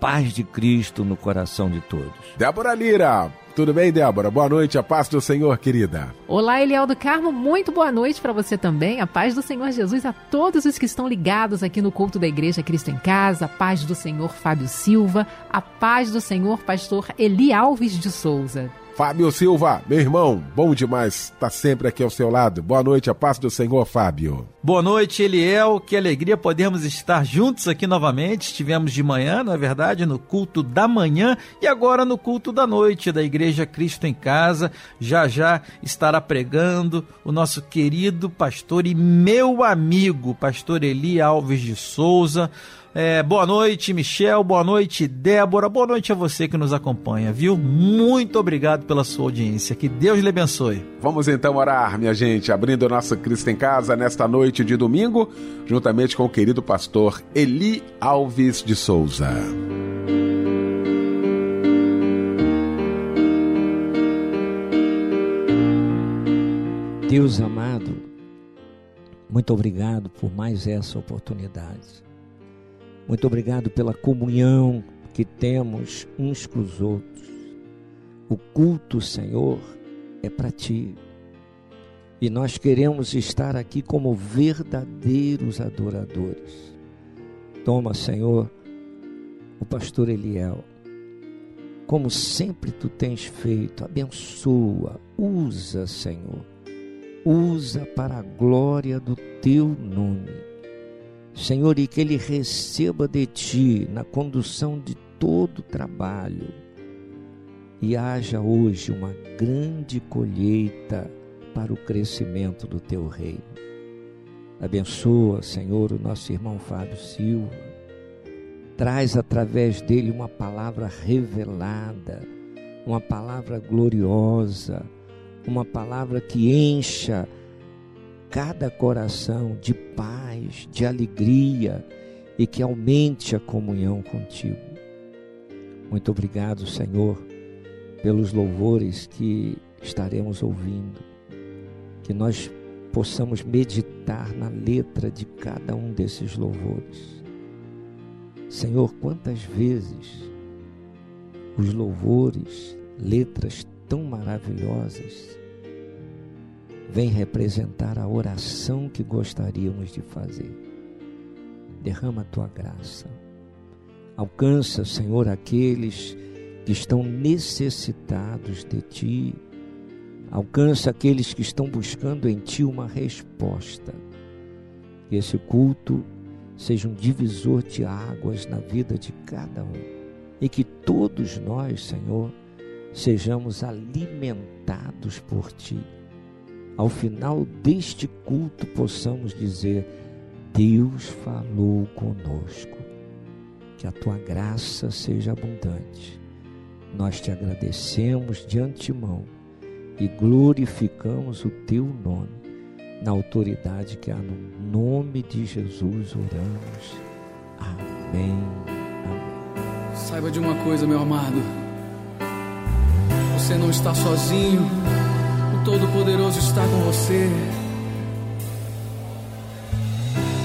Paz de Cristo no coração de todos. Débora Lira, tudo bem, Débora? Boa noite, a paz do Senhor, querida. Olá, Eliel do Carmo, muito boa noite para você também. A paz do Senhor Jesus a todos os que estão ligados aqui no culto da Igreja Cristo em Casa. A paz do Senhor Fábio Silva. A paz do Senhor Pastor Eli Alves de Souza. Fábio Silva, meu irmão, bom demais estar tá sempre aqui ao seu lado. Boa noite, a paz do Senhor, Fábio. Boa noite, Eliel. Que alegria podermos estar juntos aqui novamente. Estivemos de manhã, na é verdade, no culto da manhã e agora no culto da noite da Igreja Cristo em Casa. Já já estará pregando o nosso querido pastor e meu amigo, pastor Eli Alves de Souza é, boa noite, Michel. Boa noite, Débora. Boa noite a você que nos acompanha, viu? Muito obrigado pela sua audiência. Que Deus lhe abençoe. Vamos então orar, minha gente, abrindo o nosso Cristo em Casa nesta noite de domingo, juntamente com o querido pastor Eli Alves de Souza. Deus amado, muito obrigado por mais essa oportunidade. Muito obrigado pela comunhão que temos uns com os outros. O culto, Senhor, é para ti. E nós queremos estar aqui como verdadeiros adoradores. Toma, Senhor, o pastor Eliel. Como sempre tu tens feito, abençoa, usa, Senhor. Usa para a glória do teu nome Senhor, e que Ele receba de Ti na condução de todo o trabalho e haja hoje uma grande colheita para o crescimento do Teu reino. Abençoa, Senhor, o nosso irmão Fábio Silva. Traz através dele uma palavra revelada, uma palavra gloriosa, uma palavra que encha cada coração de paz, de alegria e que aumente a comunhão contigo. Muito obrigado, Senhor, pelos louvores que estaremos ouvindo. Que nós possamos meditar na letra de cada um desses louvores. Senhor, quantas vezes os louvores, letras tão maravilhosas, vem representar a oração que gostaríamos de fazer. Derrama a tua graça. Alcança, Senhor, aqueles que estão necessitados de ti. Alcança aqueles que estão buscando em ti uma resposta. Que esse culto seja um divisor de águas na vida de cada um. E que todos nós, Senhor, sejamos alimentados por ti ao final deste culto possamos dizer: Deus falou conosco. Que a tua graça seja abundante. Nós te agradecemos de antemão e glorificamos o teu nome, na autoridade que há no nome de Jesus oramos. Amém. Amém. Saiba de uma coisa, meu amado. Você não está sozinho. Todo-Poderoso está com você.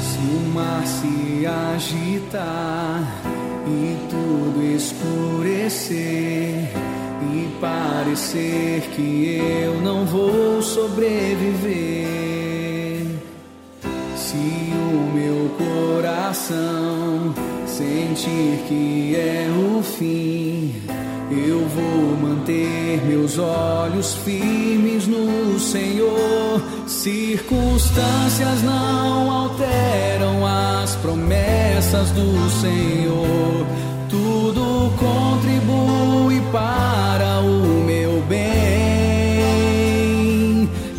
Se o mar se agitar e tudo escurecer, e parecer que eu não vou sobreviver. Se o meu coração sentir que é o fim, eu vou manter meus olhos firmes no Senhor. Circunstâncias não alteram as promessas do Senhor. Tudo contribui para o meu bem.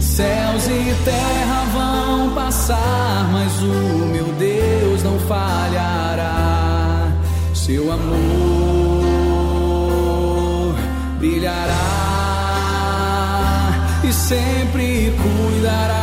Céus e terra vão passar, mas o meu Deus não falhará. Seu amor sempre cuidará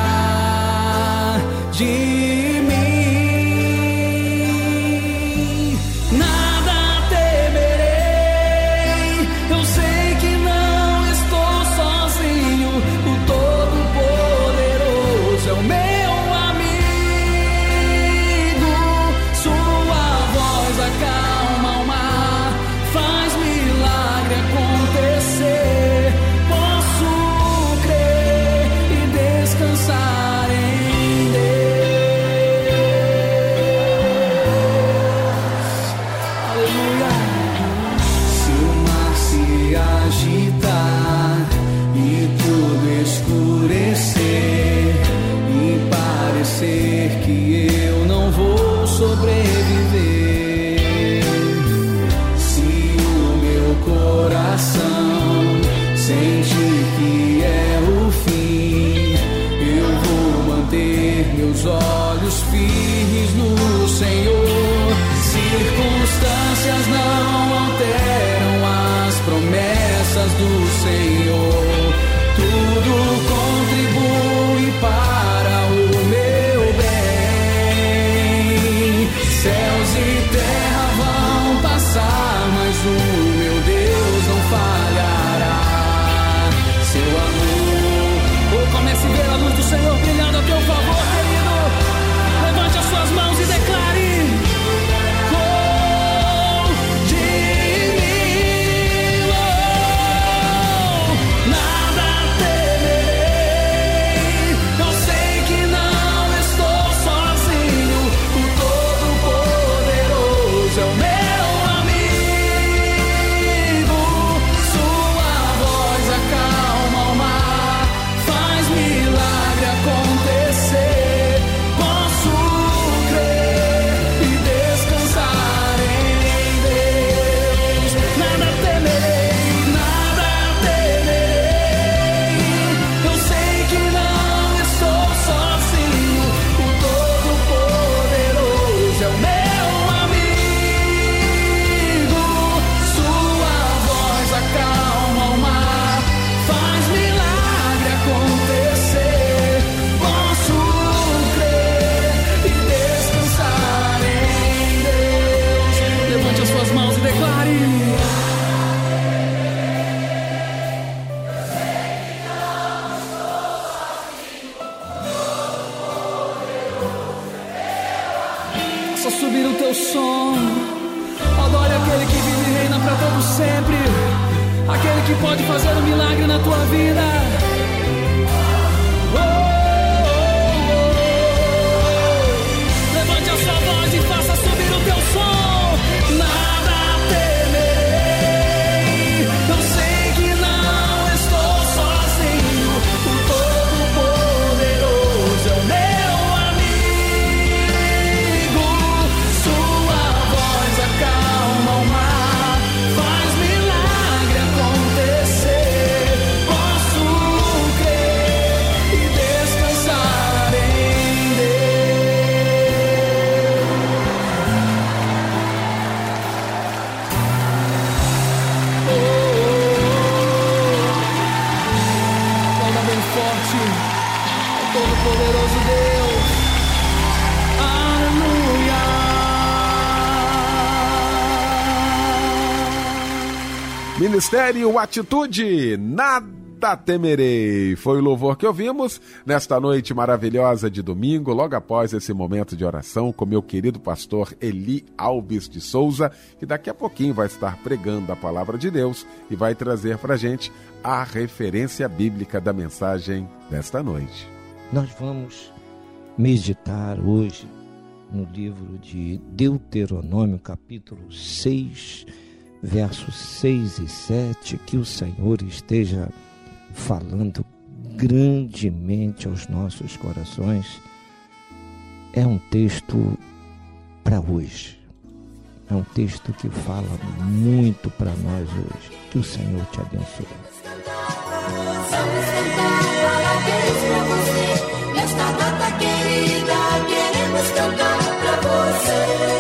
Ministério Atitude, nada temerei. Foi o louvor que ouvimos nesta noite maravilhosa de domingo, logo após esse momento de oração com meu querido pastor Eli Alves de Souza, que daqui a pouquinho vai estar pregando a palavra de Deus e vai trazer para gente a referência bíblica da mensagem desta noite. Nós vamos meditar hoje no livro de Deuteronômio, capítulo 6 versos 6 e 7, que o Senhor esteja falando grandemente aos nossos corações. É um texto para hoje. É um texto que fala muito para nós hoje. Que o Senhor te abençoe. Querida, queremos cantar para você.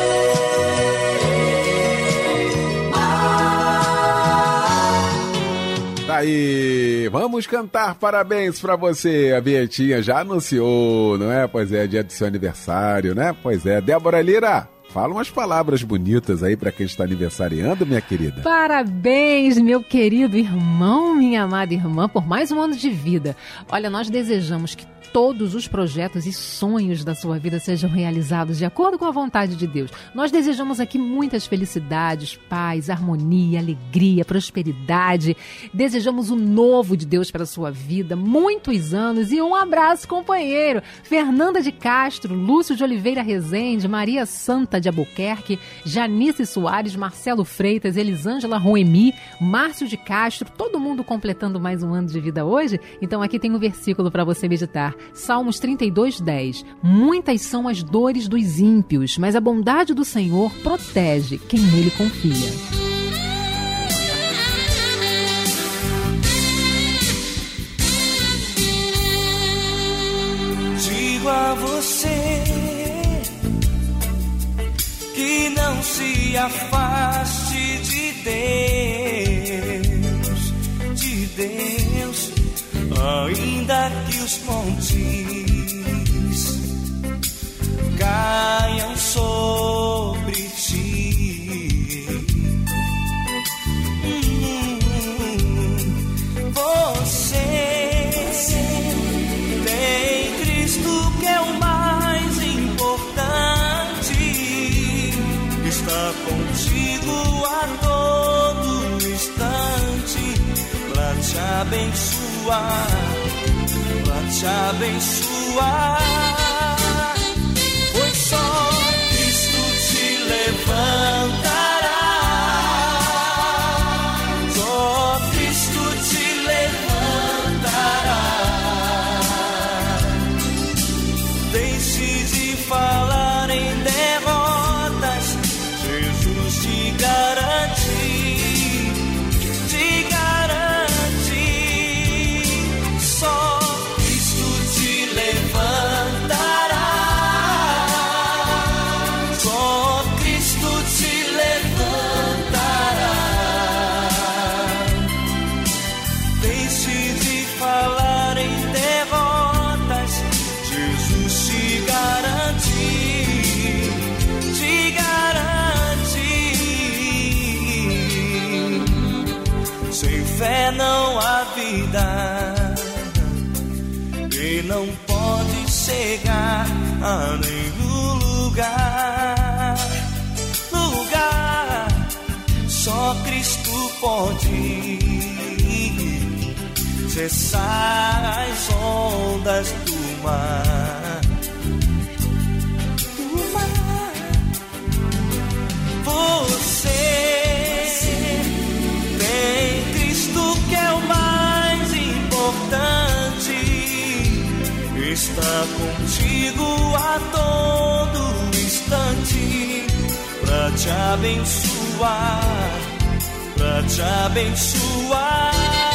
Aí, vamos cantar parabéns para você. A Vietinha já anunciou, não é? Pois é, dia do seu aniversário, né? Pois é. Débora Lira, Fala umas palavras bonitas aí para quem está aniversariando, minha querida. Parabéns, meu querido irmão, minha amada irmã, por mais um ano de vida. Olha, nós desejamos que todos os projetos e sonhos da sua vida sejam realizados de acordo com a vontade de Deus. Nós desejamos aqui muitas felicidades, paz, harmonia, alegria, prosperidade. Desejamos o novo de Deus para a sua vida, muitos anos e um abraço, companheiro. Fernanda de Castro, Lúcio de Oliveira Rezende, Maria Santa de Albuquerque, Janice Soares, Marcelo Freitas, Elisângela Roemi, Márcio de Castro, todo mundo completando mais um ano de vida hoje. Então aqui tem um versículo para você meditar. Salmos 32, 10. Muitas são as dores dos ímpios, mas a bondade do Senhor protege quem nele confia. A você que não se afaste de Deus, de Deus ainda que os montes caiam sobre abençoar pra te abençoar. Pode cessar as ondas do mar. Mar. Você tem Cristo que é o mar importante está contigo a todo instante para te abençoar, te abençoar.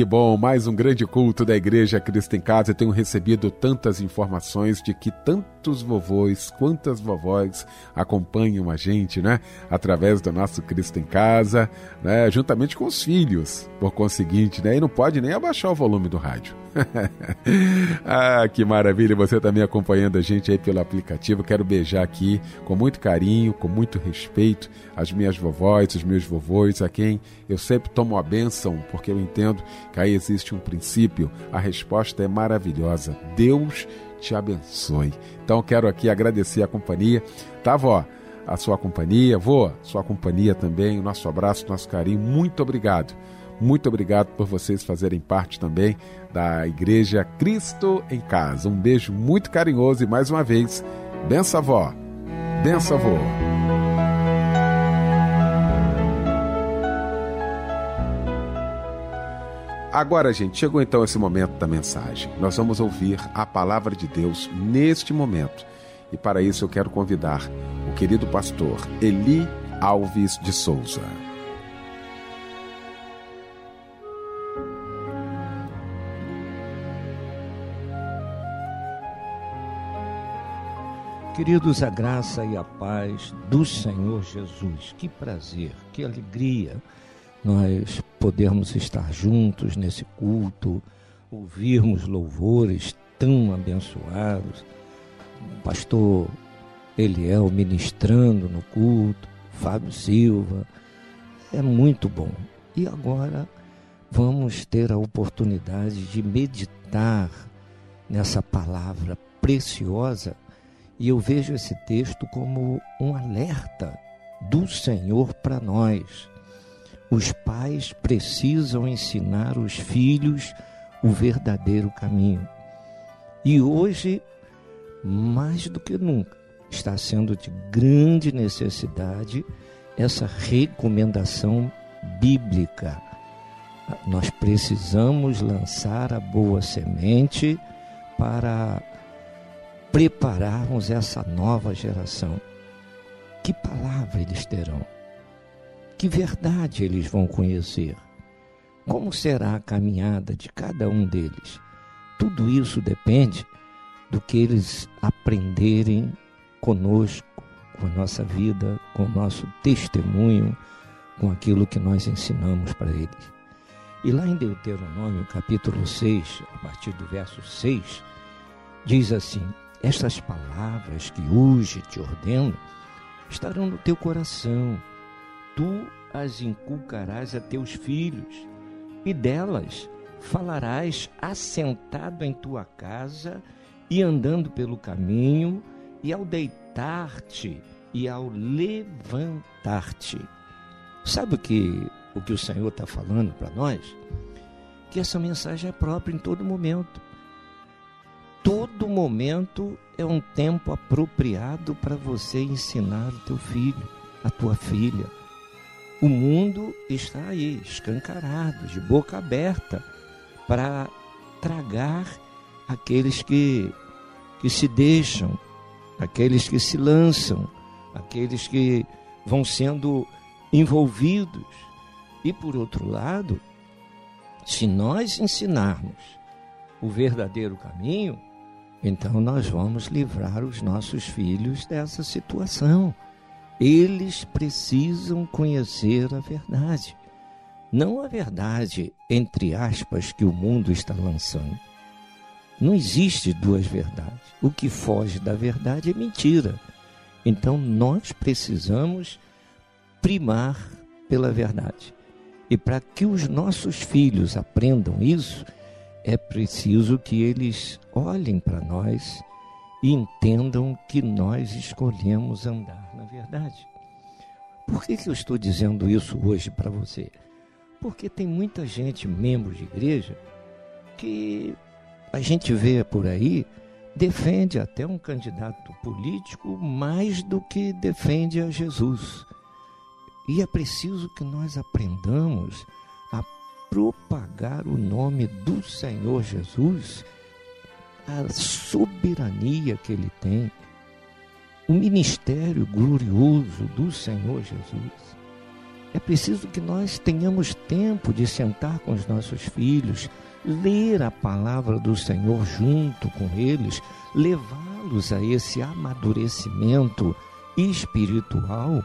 Que bom. Mais um grande culto da Igreja Cristo em Casa. Eu tenho recebido tantas informações de que tantos vovôs, quantas vovós acompanham a gente, né? Através do nosso Cristo em Casa, né? Juntamente com os filhos, por conseguinte, né? E não pode nem abaixar o volume do rádio. ah, que maravilha, você também acompanhando a gente aí pelo aplicativo. Quero beijar aqui com muito carinho, com muito respeito as minhas vovós, os meus vovôs, a quem eu sempre tomo a bênção, porque eu entendo que aí existe um princípio. A resposta é maravilhosa. Deus te abençoe. Então quero aqui agradecer a companhia. Tá, vó? A sua companhia, vô, sua companhia também, o nosso abraço, nosso carinho. Muito obrigado. Muito obrigado por vocês fazerem parte também da Igreja Cristo em Casa. Um beijo muito carinhoso e mais uma vez, benção avó, benção avô. Agora, gente, chegou então esse momento da mensagem. Nós vamos ouvir a palavra de Deus neste momento. E para isso eu quero convidar o querido pastor Eli Alves de Souza. Queridos, a graça e a paz do Senhor Jesus. Que prazer, que alegria nós podermos estar juntos nesse culto, ouvirmos louvores tão abençoados. O pastor Eliel ministrando no culto, Fábio Silva. É muito bom. E agora vamos ter a oportunidade de meditar nessa palavra preciosa e eu vejo esse texto como um alerta do Senhor para nós. Os pais precisam ensinar os filhos o verdadeiro caminho. E hoje, mais do que nunca, está sendo de grande necessidade essa recomendação bíblica. Nós precisamos lançar a boa semente para prepararmos essa nova geração. Que palavra eles terão? Que verdade eles vão conhecer? Como será a caminhada de cada um deles? Tudo isso depende do que eles aprenderem conosco, com a nossa vida, com o nosso testemunho, com aquilo que nós ensinamos para eles. E lá em Deuteronômio, capítulo 6, a partir do verso 6, diz assim: estas palavras que hoje te ordeno estarão no teu coração. Tu as inculcarás a teus filhos, e delas falarás assentado em tua casa e andando pelo caminho, e ao deitar-te e ao levantar-te. Sabe o que o que o Senhor está falando para nós? Que essa mensagem é própria em todo momento todo momento é um tempo apropriado para você ensinar o teu filho, a tua filha. O mundo está aí, escancarado, de boca aberta, para tragar aqueles que, que se deixam, aqueles que se lançam, aqueles que vão sendo envolvidos. E por outro lado, se nós ensinarmos o verdadeiro caminho, então nós vamos livrar os nossos filhos dessa situação. Eles precisam conhecer a verdade. Não a verdade, entre aspas, que o mundo está lançando. Não existe duas verdades. O que foge da verdade é mentira. Então nós precisamos primar pela verdade. E para que os nossos filhos aprendam isso, é preciso que eles olhem para nós e entendam que nós escolhemos andar na verdade. Por que, que eu estou dizendo isso hoje para você? Porque tem muita gente, membro de igreja, que a gente vê por aí, defende até um candidato político mais do que defende a Jesus. E é preciso que nós aprendamos propagar o nome do Senhor Jesus, a soberania que ele tem, o ministério glorioso do Senhor Jesus. É preciso que nós tenhamos tempo de sentar com os nossos filhos, ler a palavra do Senhor junto com eles, levá-los a esse amadurecimento espiritual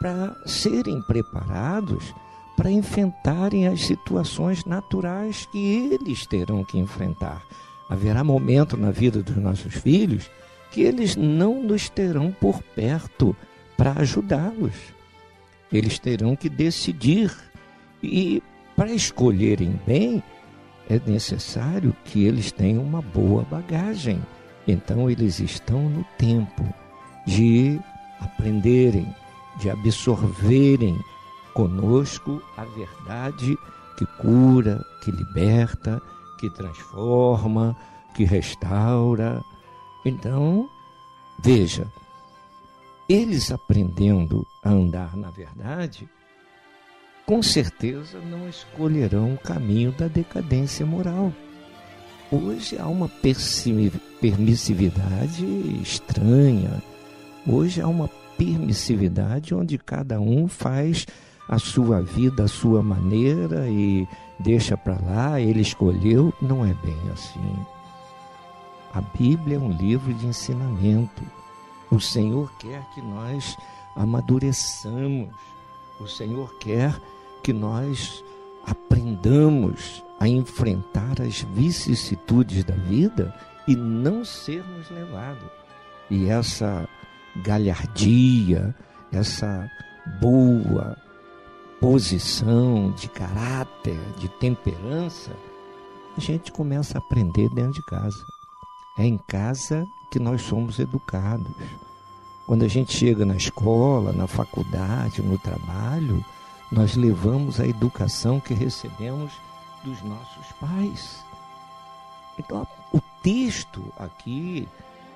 para serem preparados para enfrentarem as situações naturais que eles terão que enfrentar. Haverá momento na vida dos nossos filhos que eles não nos terão por perto para ajudá-los. Eles terão que decidir e para escolherem bem é necessário que eles tenham uma boa bagagem. Então eles estão no tempo de aprenderem, de absorverem conosco a verdade que cura, que liberta, que transforma, que restaura. Então, veja, eles aprendendo a andar na verdade, com certeza não escolherão o caminho da decadência moral. Hoje há uma permissividade estranha. Hoje há uma permissividade onde cada um faz a sua vida, a sua maneira e deixa para lá, ele escolheu. Não é bem assim. A Bíblia é um livro de ensinamento. O Senhor quer que nós amadureçamos. O Senhor quer que nós aprendamos a enfrentar as vicissitudes da vida e não sermos levados. E essa galhardia, essa boa posição de caráter, de temperança, a gente começa a aprender dentro de casa. É em casa que nós somos educados. Quando a gente chega na escola, na faculdade, no trabalho, nós levamos a educação que recebemos dos nossos pais. Então, o texto aqui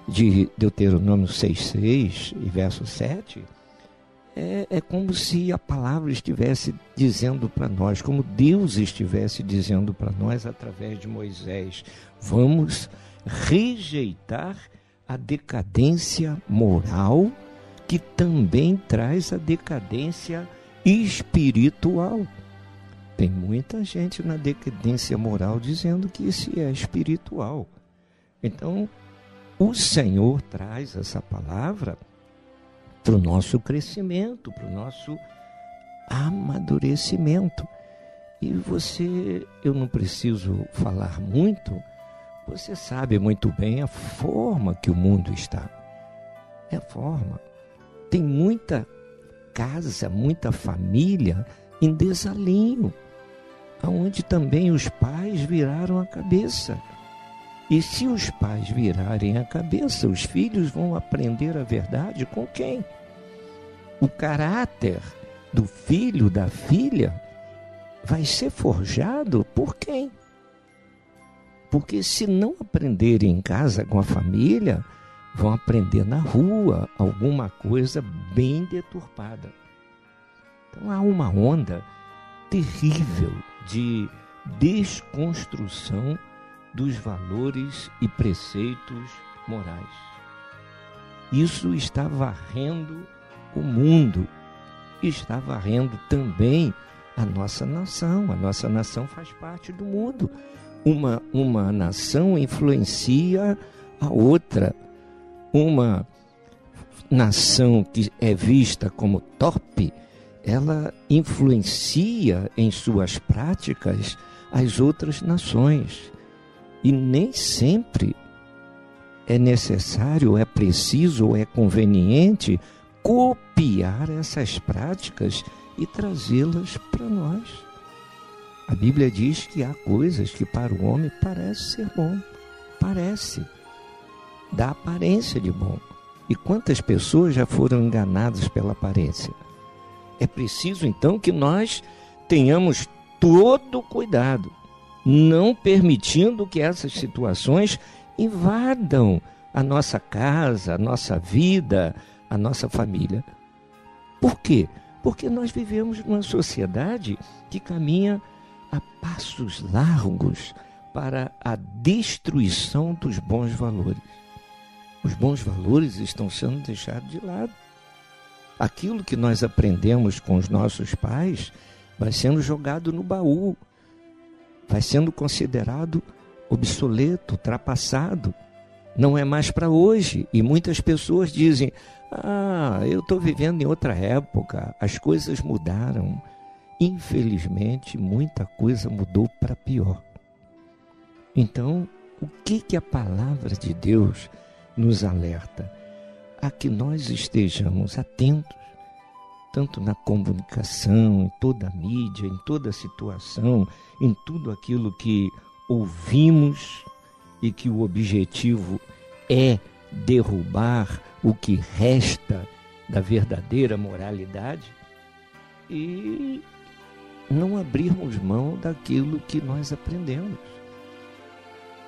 de Deuteronômio 6,6 e verso 7 é, é como se a palavra estivesse dizendo para nós, como Deus estivesse dizendo para nós através de Moisés: vamos rejeitar a decadência moral que também traz a decadência espiritual. Tem muita gente na decadência moral dizendo que isso é espiritual. Então, o Senhor traz essa palavra para o nosso crescimento, para o nosso amadurecimento. E você, eu não preciso falar muito, você sabe muito bem a forma que o mundo está. É a forma. Tem muita casa, muita família em desalinho, aonde também os pais viraram a cabeça. E se os pais virarem a cabeça, os filhos vão aprender a verdade com quem? O caráter do filho, da filha, vai ser forjado por quem? Porque se não aprenderem em casa com a família, vão aprender na rua alguma coisa bem deturpada. Então há uma onda terrível de desconstrução dos valores e preceitos morais. Isso está varrendo o mundo, está varrendo também a nossa nação. A nossa nação faz parte do mundo. Uma, uma nação influencia a outra. Uma nação que é vista como torpe, ela influencia em suas práticas as outras nações. E nem sempre é necessário, é preciso ou é conveniente copiar essas práticas e trazê-las para nós. A Bíblia diz que há coisas que para o homem parece ser bom, parece, dá aparência de bom. E quantas pessoas já foram enganadas pela aparência? É preciso então que nós tenhamos todo cuidado, não permitindo que essas situações invadam a nossa casa, a nossa vida, a nossa família. Por quê? Porque nós vivemos numa sociedade que caminha a passos largos para a destruição dos bons valores. Os bons valores estão sendo deixados de lado. Aquilo que nós aprendemos com os nossos pais vai sendo jogado no baú, vai sendo considerado obsoleto, ultrapassado. Não é mais para hoje. E muitas pessoas dizem: Ah, eu estou vivendo em outra época, as coisas mudaram. Infelizmente, muita coisa mudou para pior. Então, o que, que a palavra de Deus nos alerta? A que nós estejamos atentos, tanto na comunicação, em toda a mídia, em toda a situação, em tudo aquilo que ouvimos e que o objetivo é derrubar o que resta da verdadeira moralidade e não abrirmos mão daquilo que nós aprendemos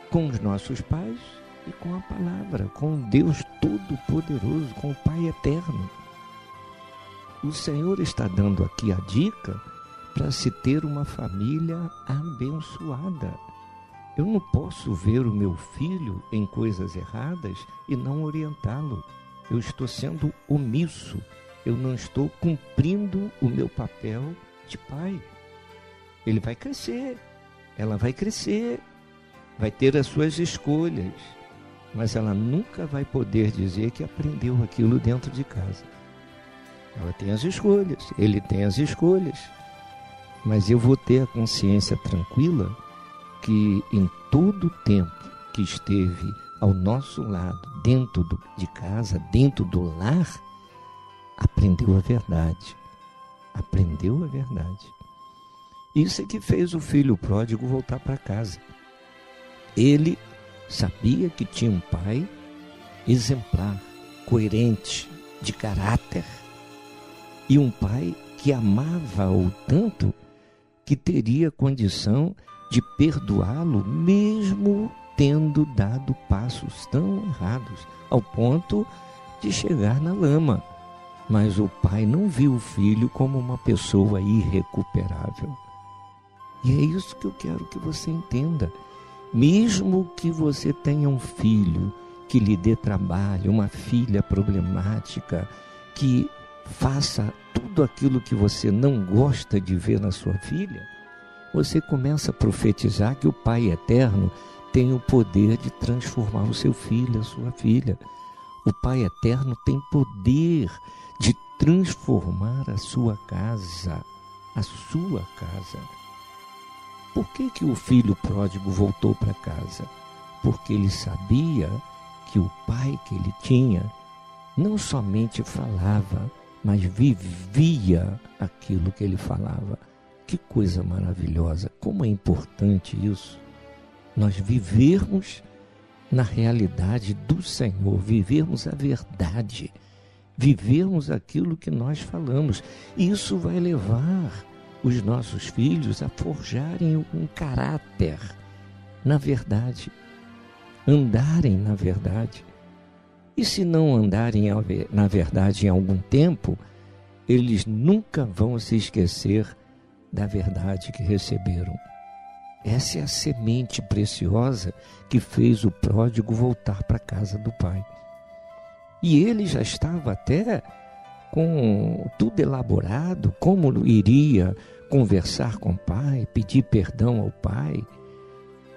com os nossos pais e com a palavra, com Deus Todo-Poderoso, com o Pai Eterno. O Senhor está dando aqui a dica para se ter uma família abençoada. Eu não posso ver o meu filho em coisas erradas e não orientá-lo. Eu estou sendo omisso. Eu não estou cumprindo o meu papel de pai. Ele vai crescer, ela vai crescer, vai ter as suas escolhas, mas ela nunca vai poder dizer que aprendeu aquilo dentro de casa. Ela tem as escolhas, ele tem as escolhas, mas eu vou ter a consciência tranquila que em todo o tempo que esteve ao nosso lado, dentro do, de casa, dentro do lar, aprendeu a verdade. Aprendeu a verdade. Isso é que fez o filho pródigo voltar para casa. Ele sabia que tinha um pai exemplar, coerente, de caráter, e um pai que amava-o tanto que teria condição de perdoá-lo, mesmo tendo dado passos tão errados, ao ponto de chegar na lama. Mas o pai não viu o filho como uma pessoa irrecuperável. E é isso que eu quero que você entenda. Mesmo que você tenha um filho que lhe dê trabalho, uma filha problemática, que faça tudo aquilo que você não gosta de ver na sua filha, você começa a profetizar que o Pai Eterno tem o poder de transformar o seu filho, a sua filha. O Pai Eterno tem poder de transformar a sua casa, a sua casa. Por que, que o filho pródigo voltou para casa? Porque ele sabia que o pai que ele tinha não somente falava, mas vivia aquilo que ele falava. Que coisa maravilhosa, como é importante isso. Nós vivermos na realidade do Senhor, vivermos a verdade, vivermmos aquilo que nós falamos. Isso vai levar os nossos filhos a forjarem um caráter na verdade, andarem na verdade. E se não andarem na verdade em algum tempo, eles nunca vão se esquecer da verdade que receberam. Essa é a semente preciosa que fez o pródigo voltar para a casa do pai. E ele já estava até com tudo elaborado, como iria conversar com o pai, pedir perdão ao pai.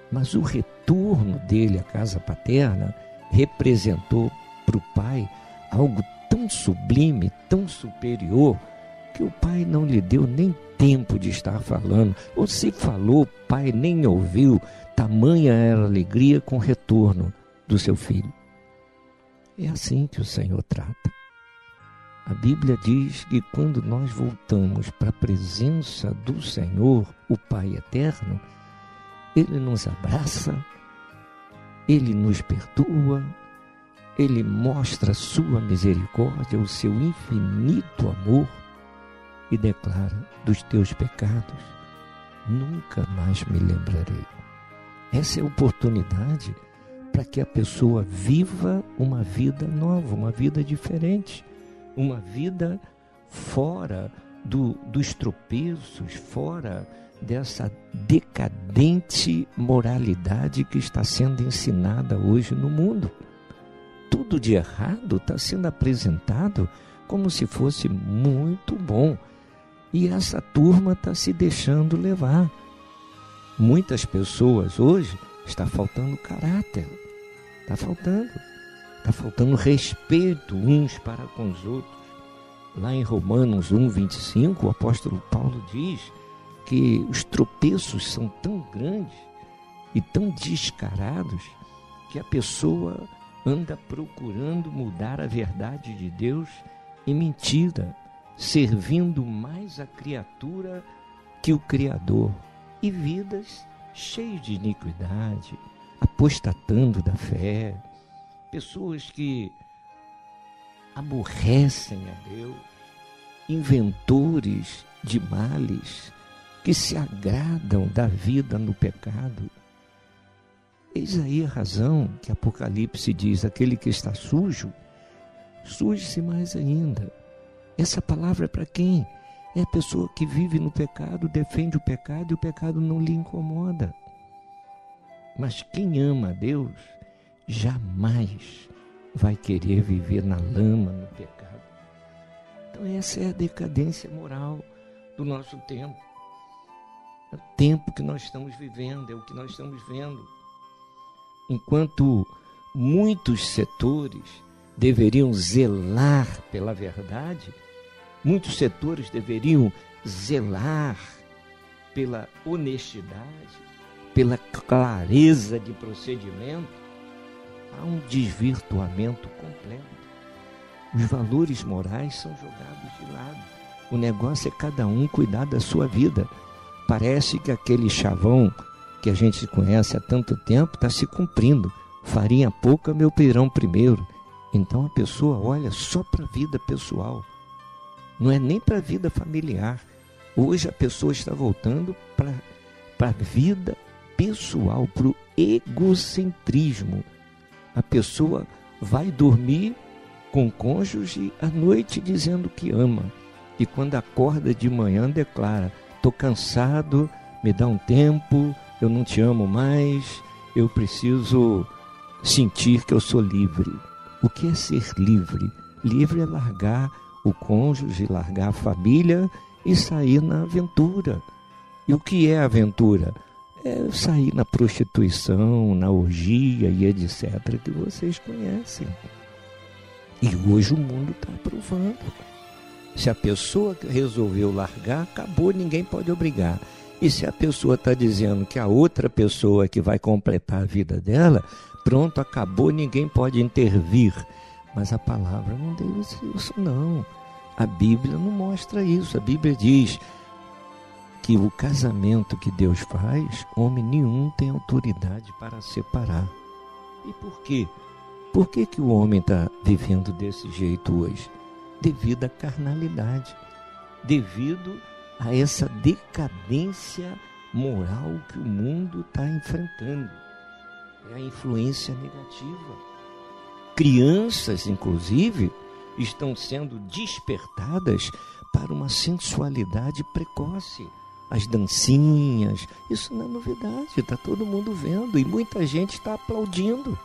Mas o retorno dele à casa paterna representou para o pai algo tão sublime, tão superior, que o pai não lhe deu nem tempo de estar falando. Ou se falou, o pai nem ouviu. Tamanha era a alegria com o retorno do seu filho. É assim que o Senhor trata. A Bíblia diz que quando nós voltamos para a presença do Senhor, o Pai eterno, ele nos abraça, ele nos perdoa, ele mostra sua misericórdia, o seu infinito amor e declara: dos teus pecados nunca mais me lembrarei. Essa é a oportunidade para que a pessoa viva uma vida nova, uma vida diferente, uma vida fora do, dos tropeços, fora dessa decadente moralidade que está sendo ensinada hoje no mundo. Tudo de errado está sendo apresentado como se fosse muito bom. E essa turma está se deixando levar. Muitas pessoas hoje está faltando caráter. Está faltando. Está faltando respeito uns para com os outros. Lá em Romanos 1, 25, o apóstolo Paulo diz que os tropeços são tão grandes e tão descarados que a pessoa anda procurando mudar a verdade de Deus em mentira, servindo mais a criatura que o Criador, e vidas cheias de iniquidade, apostatando da fé, pessoas que aborrecem a Deus, inventores de males, que se agradam da vida no pecado. Eis aí a razão que Apocalipse diz: aquele que está sujo, suje-se mais ainda. Essa palavra é para quem? É a pessoa que vive no pecado, defende o pecado e o pecado não lhe incomoda. Mas quem ama a Deus jamais vai querer viver na lama, no pecado. Então, essa é a decadência moral do nosso tempo. É o tempo que nós estamos vivendo, é o que nós estamos vendo. Enquanto muitos setores deveriam zelar pela verdade, muitos setores deveriam zelar pela honestidade, pela clareza de procedimento, há um desvirtuamento completo. Os valores morais são jogados de lado. O negócio é cada um cuidar da sua vida. Parece que aquele chavão que a gente conhece há tanto tempo está se cumprindo. Farinha pouca, meu pirão primeiro. Então a pessoa olha só para a vida pessoal, não é nem para a vida familiar. Hoje a pessoa está voltando para a vida pessoal, para o egocentrismo a pessoa vai dormir com o cônjuge à noite dizendo que ama. E quando acorda de manhã declara: estou cansado, me dá um tempo, eu não te amo mais, eu preciso sentir que eu sou livre. O que é ser livre? Livre é largar o cônjuge, largar a família e sair na aventura. E o que é aventura? é sair na prostituição, na orgia e etc., que vocês conhecem. E hoje o mundo está aprovando. Se a pessoa resolveu largar, acabou, ninguém pode obrigar. E se a pessoa está dizendo que a outra pessoa que vai completar a vida dela, pronto, acabou, ninguém pode intervir. Mas a palavra não diz isso, não. A Bíblia não mostra isso. A Bíblia diz: que o casamento que Deus faz, homem nenhum tem autoridade para separar. E por quê? Por que, que o homem está vivendo desse jeito hoje? Devido à carnalidade, devido a essa decadência moral que o mundo está enfrentando. É a influência negativa. Crianças, inclusive, estão sendo despertadas para uma sensualidade precoce as dancinhas. Isso não é novidade, está todo mundo vendo e muita gente está aplaudindo.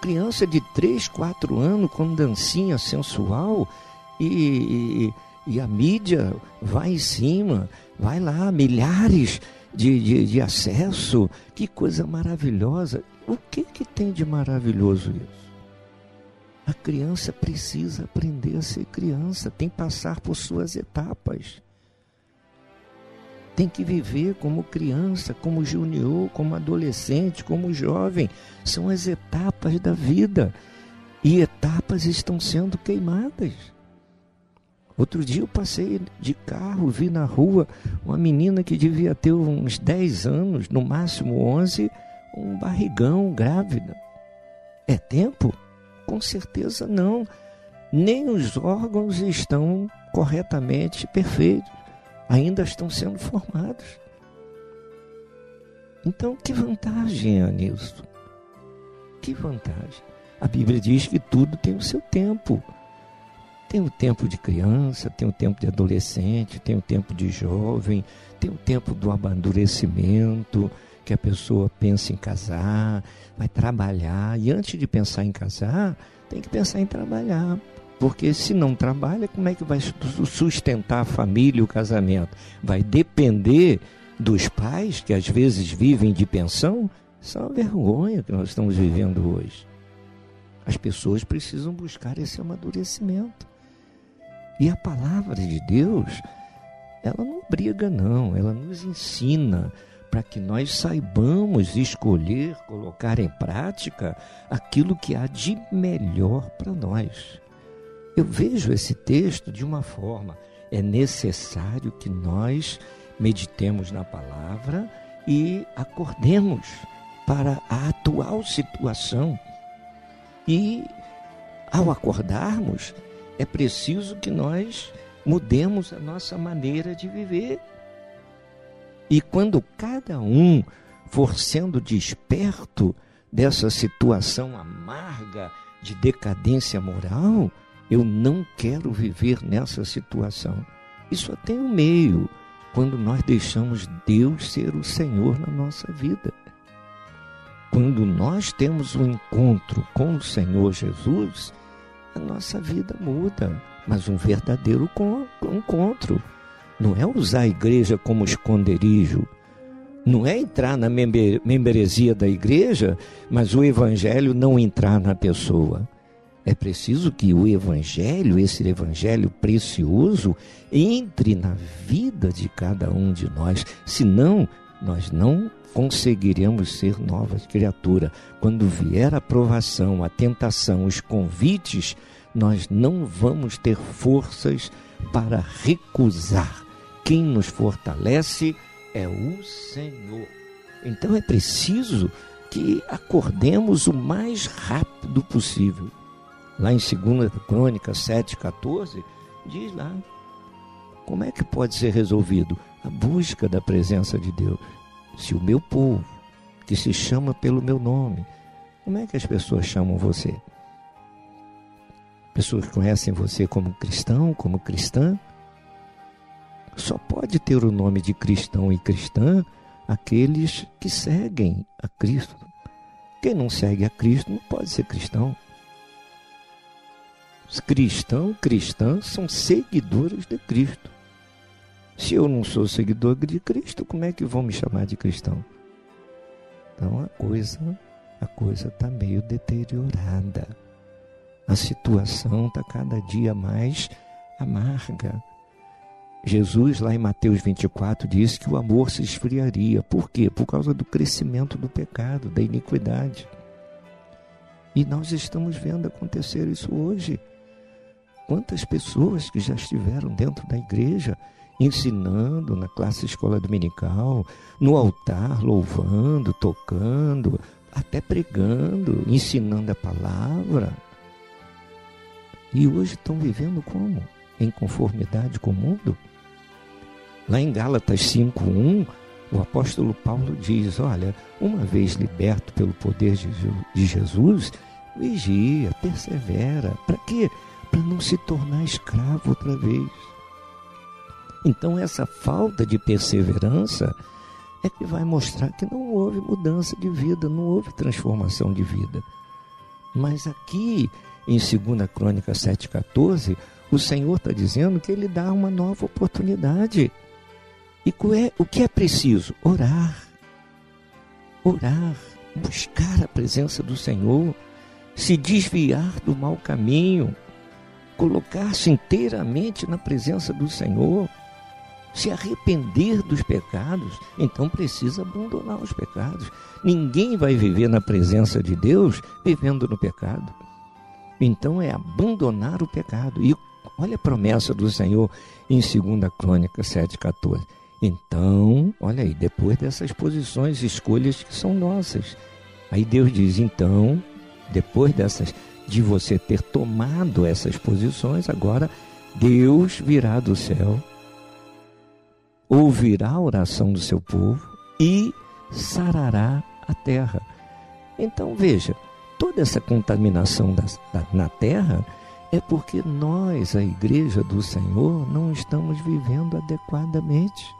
Criança de 3, 4 anos com dancinha sensual e, e, e a mídia vai em cima, vai lá, milhares de, de, de acesso. Que coisa maravilhosa. O que, que tem de maravilhoso isso? A criança precisa aprender a ser criança, tem que passar por suas etapas tem que viver como criança, como junior, como adolescente, como jovem. São as etapas da vida. E etapas estão sendo queimadas. Outro dia eu passei de carro, vi na rua uma menina que devia ter uns 10 anos, no máximo 11, um barrigão grávida. É tempo? Com certeza não. Nem os órgãos estão corretamente perfeitos, ainda estão sendo formados. Então, que vantagem há nisso? Que vantagem? A Bíblia diz que tudo tem o seu tempo. Tem o tempo de criança, tem o tempo de adolescente, tem o tempo de jovem, tem o tempo do amadurecimento, que a pessoa pensa em casar, vai trabalhar. E antes de pensar em casar, tem que pensar em trabalhar. Porque se não trabalha, como é que vai sustentar a família e o casamento? Vai depender dos pais, que às vezes vivem de pensão? Isso é uma vergonha que nós estamos vivendo hoje. As pessoas precisam buscar esse amadurecimento. E a palavra de Deus, ela não briga, não, ela nos ensina para que nós saibamos escolher, colocar em prática aquilo que há de melhor para nós. Eu vejo esse texto de uma forma: é necessário que nós meditemos na palavra e acordemos para a atual situação. E ao acordarmos, é preciso que nós mudemos a nossa maneira de viver. E quando cada um for sendo desperto dessa situação amarga de decadência moral, eu não quero viver nessa situação. Isso tem um meio quando nós deixamos Deus ser o Senhor na nossa vida. Quando nós temos um encontro com o Senhor Jesus, a nossa vida muda, mas um verdadeiro encontro. Não é usar a igreja como esconderijo, não é entrar na membresia da igreja, mas o evangelho não entrar na pessoa. É preciso que o Evangelho, esse Evangelho precioso, entre na vida de cada um de nós, senão nós não conseguiremos ser novas criaturas. Quando vier a provação, a tentação, os convites, nós não vamos ter forças para recusar. Quem nos fortalece é o Senhor. Então é preciso que acordemos o mais rápido possível lá em 2 Crônica 7,14, diz lá como é que pode ser resolvido a busca da presença de Deus. Se o meu povo, que se chama pelo meu nome, como é que as pessoas chamam você? Pessoas conhecem você como cristão, como cristã? Só pode ter o nome de cristão e cristã aqueles que seguem a Cristo. Quem não segue a Cristo não pode ser cristão cristão, cristãs são seguidores de Cristo. Se eu não sou seguidor de Cristo, como é que vão me chamar de cristão? Então a coisa, a coisa está meio deteriorada. A situação está cada dia mais amarga. Jesus, lá em Mateus 24, disse que o amor se esfriaria. Por quê? Por causa do crescimento do pecado, da iniquidade. E nós estamos vendo acontecer isso hoje. Quantas pessoas que já estiveram dentro da igreja ensinando na classe escola dominical, no altar, louvando, tocando, até pregando, ensinando a palavra. E hoje estão vivendo como? Em conformidade com o mundo? Lá em Gálatas 5:1, o apóstolo Paulo diz: Olha, uma vez liberto pelo poder de Jesus, vigia, persevera. Para quê? para não se tornar escravo outra vez. Então, essa falta de perseverança é que vai mostrar que não houve mudança de vida, não houve transformação de vida. Mas aqui, em 2 Crônica 7,14, o Senhor está dizendo que Ele dá uma nova oportunidade. E o que é preciso? Orar. Orar. Buscar a presença do Senhor. Se desviar do mau caminho colocar-se inteiramente na presença do Senhor, se arrepender dos pecados, então precisa abandonar os pecados. Ninguém vai viver na presença de Deus vivendo no pecado. Então é abandonar o pecado. E olha a promessa do Senhor em 2 Crônica 7,14. Então, olha aí, depois dessas posições, escolhas que são nossas. Aí Deus diz: então, depois dessas de você ter tomado essas posições, agora Deus virá do céu, ouvirá a oração do seu povo e sarará a terra. Então veja, toda essa contaminação da, da, na terra é porque nós, a igreja do Senhor, não estamos vivendo adequadamente.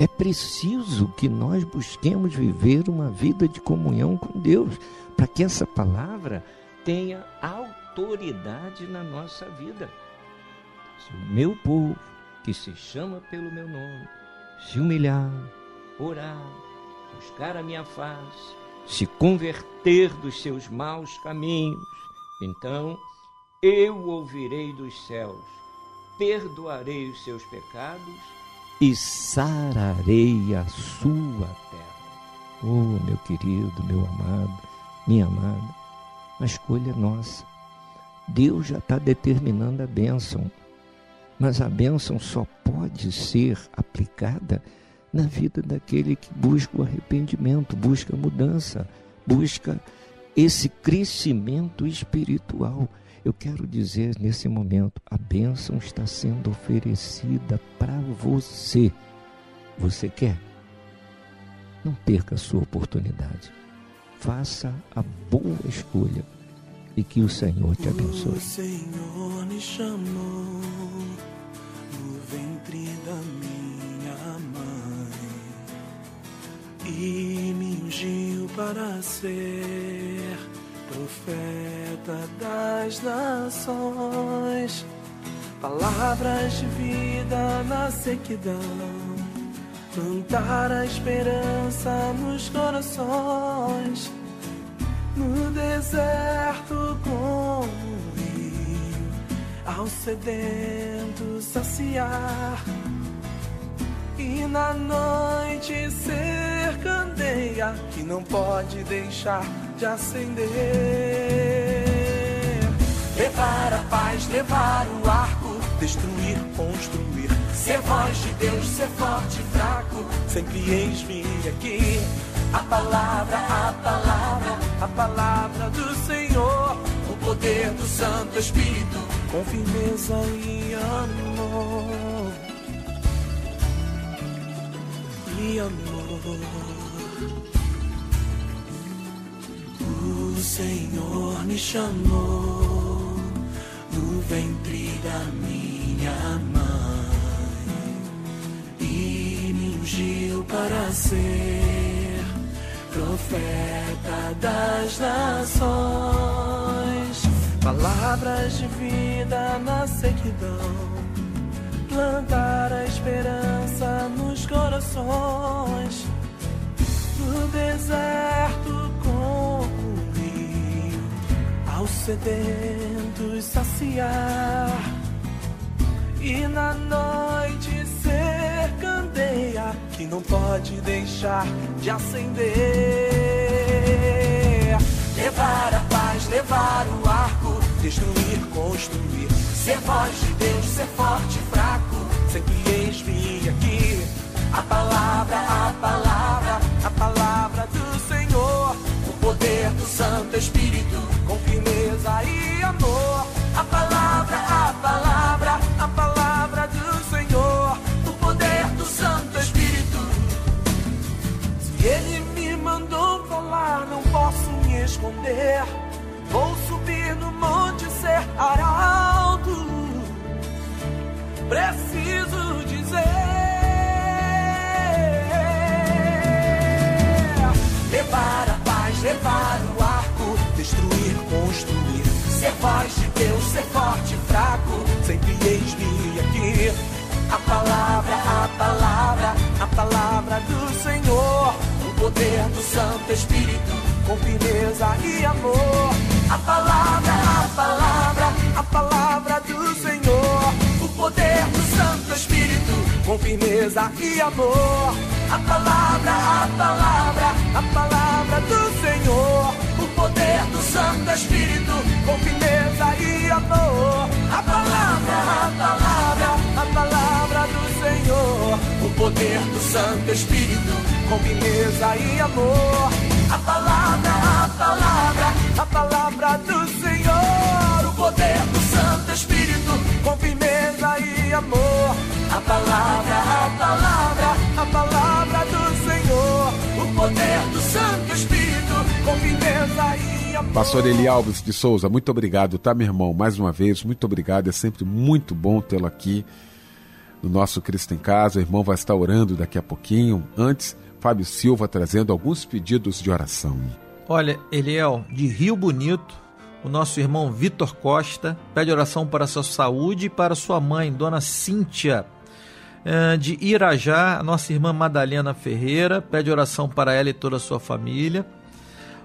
É preciso que nós busquemos viver uma vida de comunhão com Deus, para que essa palavra tenha autoridade na nossa vida. Se o meu povo, que se chama pelo meu nome, se humilhar, orar, buscar a minha face, se converter dos seus maus caminhos, então eu ouvirei dos céus, perdoarei os seus pecados e sararei a sua terra. Oh, meu querido, meu amado, minha amada, a escolha é nossa. Deus já está determinando a bênção, mas a bênção só pode ser aplicada na vida daquele que busca o arrependimento, busca a mudança, busca esse crescimento espiritual. Eu quero dizer nesse momento, a bênção está sendo oferecida para você. Você quer? Não perca a sua oportunidade. Faça a boa escolha e que o Senhor te abençoe. O Senhor me chamou no ventre da minha mãe e me ungiu para ser profeta das nações. Palavras de vida na sequidão, plantar a esperança nos corações. No deserto como um rio, ao sedento saciar. E na noite ser candeia que não pode deixar de acender. Levar a paz, levar o arco, destruir, construir. Ser voz de Deus, ser forte e fraco, sempre eis-me aqui. A palavra, a palavra, a palavra do Senhor, o poder do Santo Espírito, com firmeza e amor. E amor. O Senhor me chamou no ventre da minha mãe e me ungiu para ser profeta das nações. Palavras de vida na sequidão, plantar a esperança nos corações. No deserto como um rio, aos sedentos saciar. E na noite ser candeia que não pode deixar de acender. Levar a paz, levar o arco, destruir, construir. Ser voz de Deus, ser forte e fraco, sempre eis-me aqui. A palavra, a palavra, a palavra do Senhor, o poder do Santo Espírito, com firmeza e amor. A palavra, esconder. Vou subir no monte ser arauto. Preciso dizer: levar a paz, levar o arco, destruir, construir. Ser voz de Deus, ser forte fraco, sempre eis-me aqui. A palavra, a palavra, a palavra do Senhor, o poder do Santo Espírito, com firmeza e amor. A palavra, a palavra, a palavra do Senhor, o poder do Santo Espírito, com firmeza e amor. A palavra, a palavra, a palavra do Senhor, o poder do Santo Espírito, com firmeza e amor. A palavra, a palavra, a palavra do Senhor, o poder do Santo Espírito, com firmeza e amor. A palavra, a palavra, a palavra do Senhor, o poder do Santo Espírito, com firmeza de amor. A palavra, a palavra, a palavra do Senhor. O poder do Santo Espírito com firmeza e amor. Pastor Eli Alves de Souza, muito obrigado, tá, meu irmão? Mais uma vez, muito obrigado. É sempre muito bom tê-lo aqui no nosso Cristo em Casa. O irmão vai estar orando daqui a pouquinho. Antes, Fábio Silva trazendo alguns pedidos de oração. Olha, Eliel, de Rio Bonito, o nosso irmão Vitor Costa pede oração para sua saúde e para sua mãe, dona Cíntia. Eh, de Irajá, a nossa irmã Madalena Ferreira pede oração para ela e toda a sua família.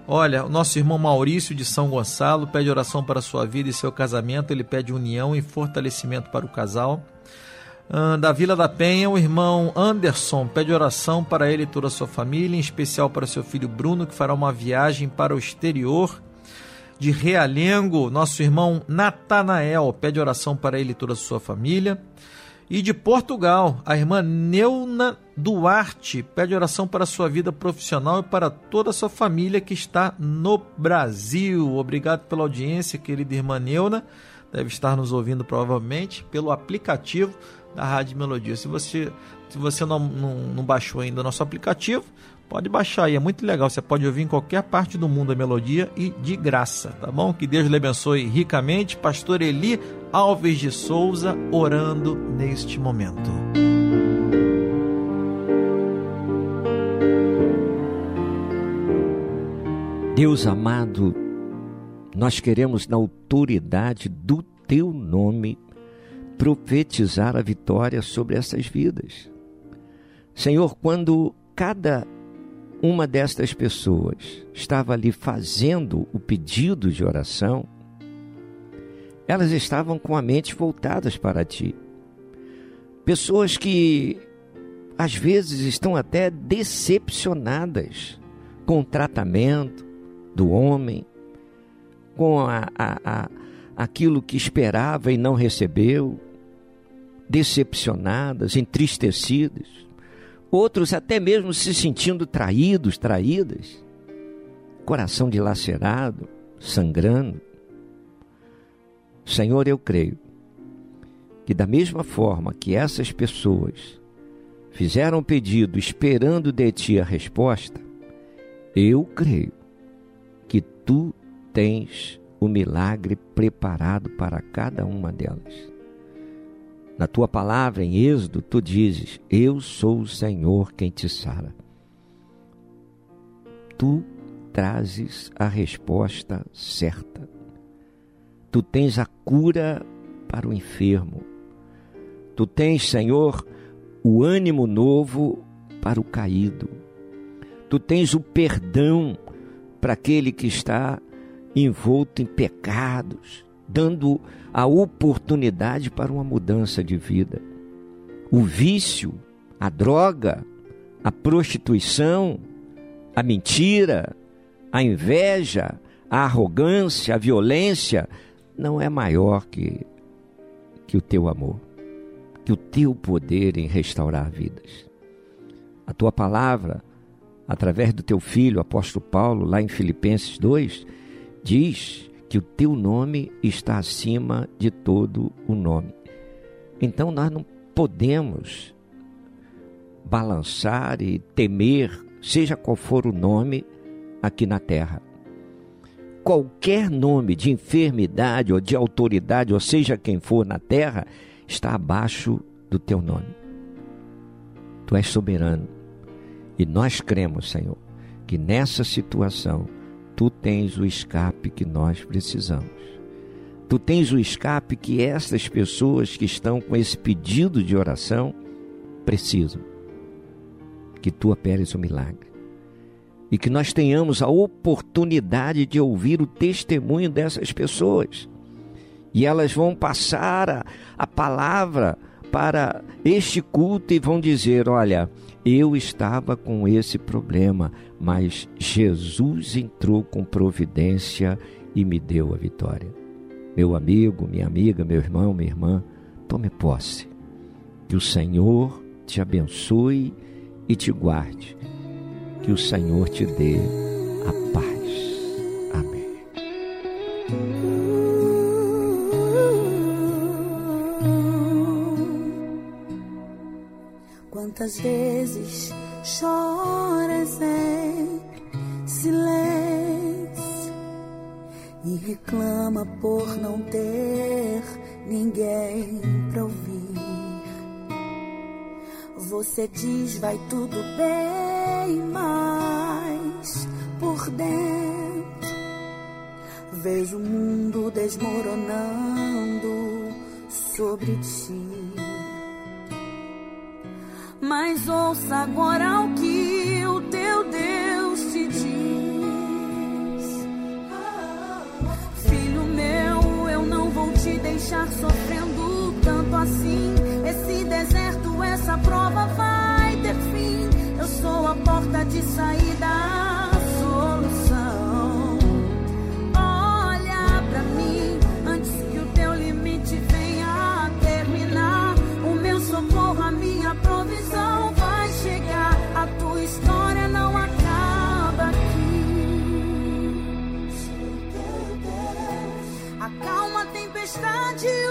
Olha, o nosso irmão Maurício de São Gonçalo pede oração para sua vida e seu casamento. Ele pede união e fortalecimento para o casal. Ah, da Vila da Penha, o irmão Anderson pede oração para ele e toda a sua família, em especial para seu filho Bruno, que fará uma viagem para o exterior. De Realengo, nosso irmão Natanael pede oração para ele e toda a sua família. E de Portugal, a irmã Neuna Duarte pede oração para sua vida profissional e para toda a sua família que está no Brasil. Obrigado pela audiência, querida irmã Neuna. Deve estar nos ouvindo provavelmente pelo aplicativo da Rádio Melodia. Se você, se você não, não, não baixou ainda o nosso aplicativo, pode baixar aí, é muito legal. Você pode ouvir em qualquer parte do mundo a melodia e de graça, tá bom? Que Deus lhe abençoe ricamente. Pastor Eli Alves de Souza orando neste momento. Deus amado, nós queremos, na autoridade do teu nome, profetizar a vitória sobre essas vidas. Senhor, quando cada uma destas pessoas estava ali fazendo o pedido de oração, elas estavam com a mente voltadas para ti. Pessoas que às vezes estão até decepcionadas com o tratamento do homem, com a, a, a, aquilo que esperava e não recebeu, decepcionadas, entristecidas, outros até mesmo se sentindo traídos, traídas, coração dilacerado, sangrando. Senhor, eu creio que, da mesma forma que essas pessoas fizeram pedido esperando de ti a resposta, eu creio que tu tens o milagre preparado para cada uma delas. Na tua palavra, em Êxodo, tu dizes: Eu sou o Senhor quem te sara. Tu trazes a resposta certa. Tu tens a cura para o enfermo. Tu tens, Senhor, o ânimo novo para o caído. Tu tens o perdão para aquele que está envolto em pecados, dando a oportunidade para uma mudança de vida. O vício, a droga, a prostituição, a mentira, a inveja, a arrogância, a violência não é maior que, que o teu amor, que o teu poder em restaurar vidas. A tua palavra, através do teu filho, apóstolo Paulo, lá em Filipenses 2, diz que o teu nome está acima de todo o nome. Então nós não podemos balançar e temer, seja qual for o nome aqui na terra. Qualquer nome de enfermidade ou de autoridade, ou seja quem for na terra, está abaixo do teu nome. Tu és soberano. E nós cremos, Senhor, que nessa situação tu tens o escape que nós precisamos. Tu tens o escape que essas pessoas que estão com esse pedido de oração precisam. Que tu operes o milagre. E que nós tenhamos a oportunidade de ouvir o testemunho dessas pessoas. E elas vão passar a, a palavra para este culto e vão dizer: Olha, eu estava com esse problema, mas Jesus entrou com providência e me deu a vitória. Meu amigo, minha amiga, meu irmão, minha irmã, tome posse. Que o Senhor te abençoe e te guarde. Que o Senhor te dê a paz. Amém. Quantas vezes choras em silêncio e reclama por não ter ninguém pra ouvir. Você diz vai tudo bem, mas por dentro vejo o mundo desmoronando sobre ti. Mas ouça agora o que o teu Deus te diz. Filho meu, eu não vou te deixar sofrendo tanto assim. Esse deserto, essa prova vai ter fim. Eu sou a porta de saída, tempestade e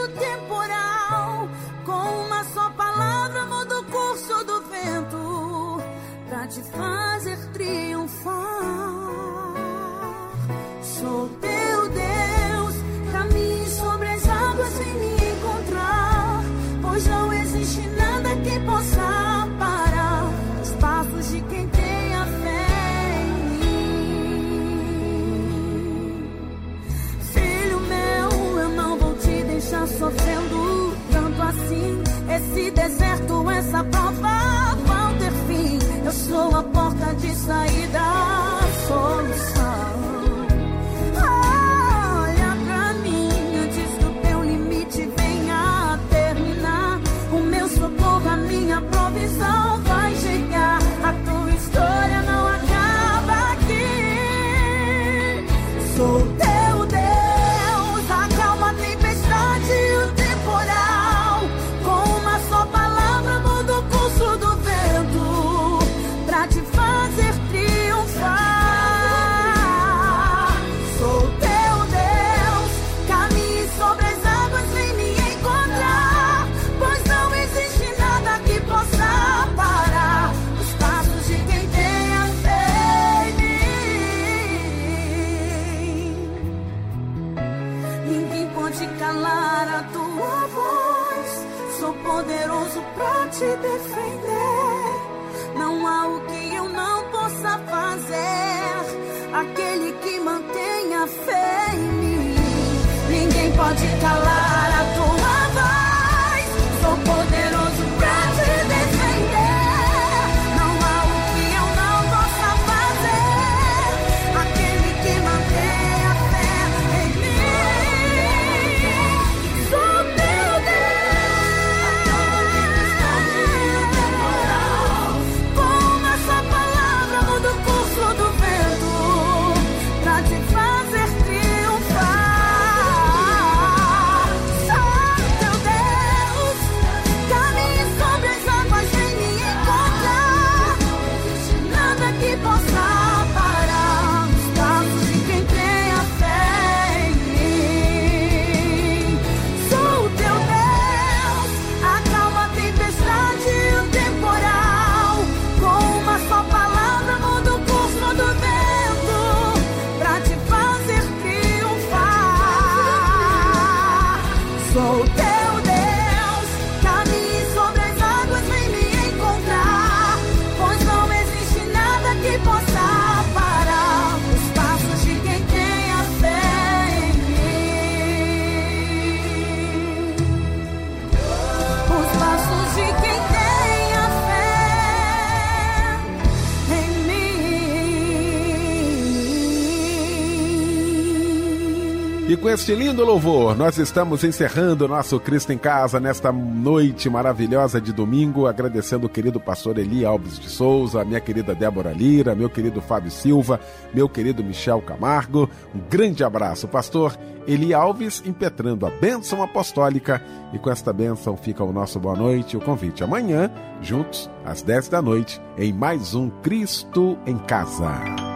te defender. Não há o que eu não possa fazer. Aquele que mantém a fé em mim. Ninguém pode calar Sou teu E com este lindo louvor, nós estamos encerrando o nosso Cristo em Casa nesta noite maravilhosa de domingo, agradecendo o querido pastor Eli Alves de Souza, minha querida Débora Lira, meu querido Fábio Silva, meu querido Michel Camargo. Um grande abraço, pastor Eli Alves, impetrando a bênção apostólica. E com esta bênção fica o nosso boa noite e o convite amanhã, juntos, às 10 da noite, em mais um Cristo em Casa.